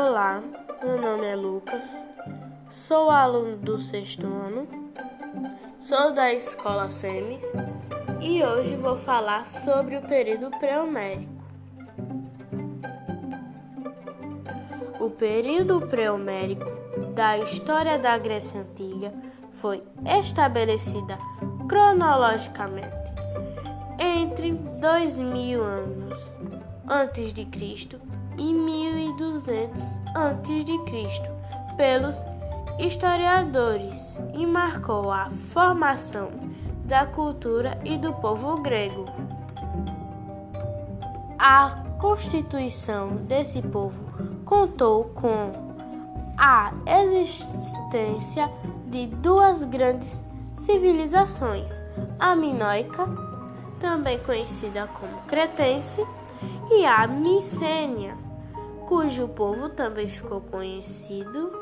Olá, meu nome é Lucas, sou aluno do sexto ano, sou da escola SEMES e hoje vou falar sobre o período pré-homérico. O período pré-homérico da história da Grécia Antiga foi estabelecida cronologicamente entre 2000 anos antes de Cristo e 1200 a.C. pelos historiadores e marcou a formação da cultura e do povo grego. A constituição desse povo contou com a existência de duas grandes civilizações, a minoica, também conhecida como cretense, e a micênia cujo povo também ficou conhecido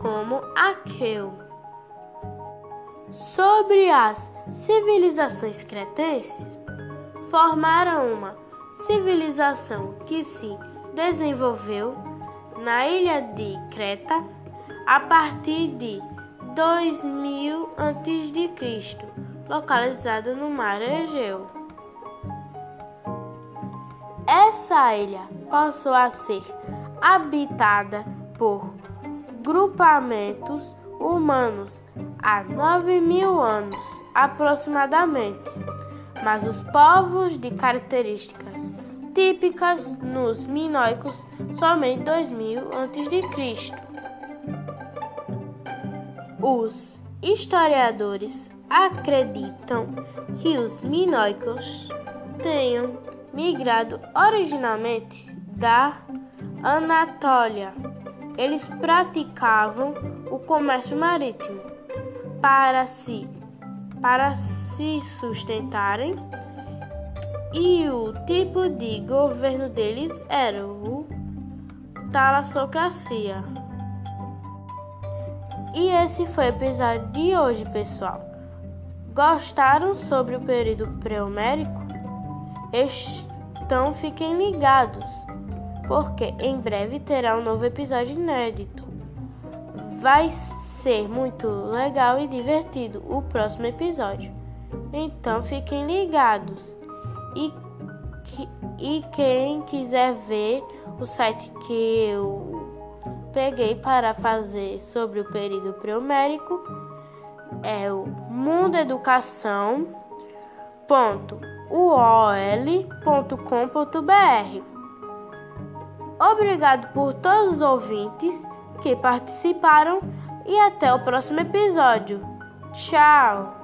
como Aqueu. Sobre as civilizações cretenses, formaram uma civilização que se desenvolveu na ilha de Creta a partir de 2000 a.C., localizada no mar Egeu. Essa ilha passou a ser habitada por grupamentos humanos há 9 mil anos aproximadamente, mas os povos de características típicas nos minoicos somente 2000 a.C. Os historiadores acreditam que os minoicos tenham migrado originalmente da Anatólia. Eles praticavam o comércio marítimo para se, para se sustentarem e o tipo de governo deles era o talassocracia. E esse foi o episódio de hoje, pessoal. Gostaram sobre o período pré-homérico? Então fiquem ligados, porque em breve terá um novo episódio inédito. Vai ser muito legal e divertido o próximo episódio. Então fiquem ligados. E, e quem quiser ver o site que eu peguei para fazer sobre o período pré-homérico é o Mundo Educação www.uol.com.br. Obrigado por todos os ouvintes que participaram e até o próximo episódio. Tchau!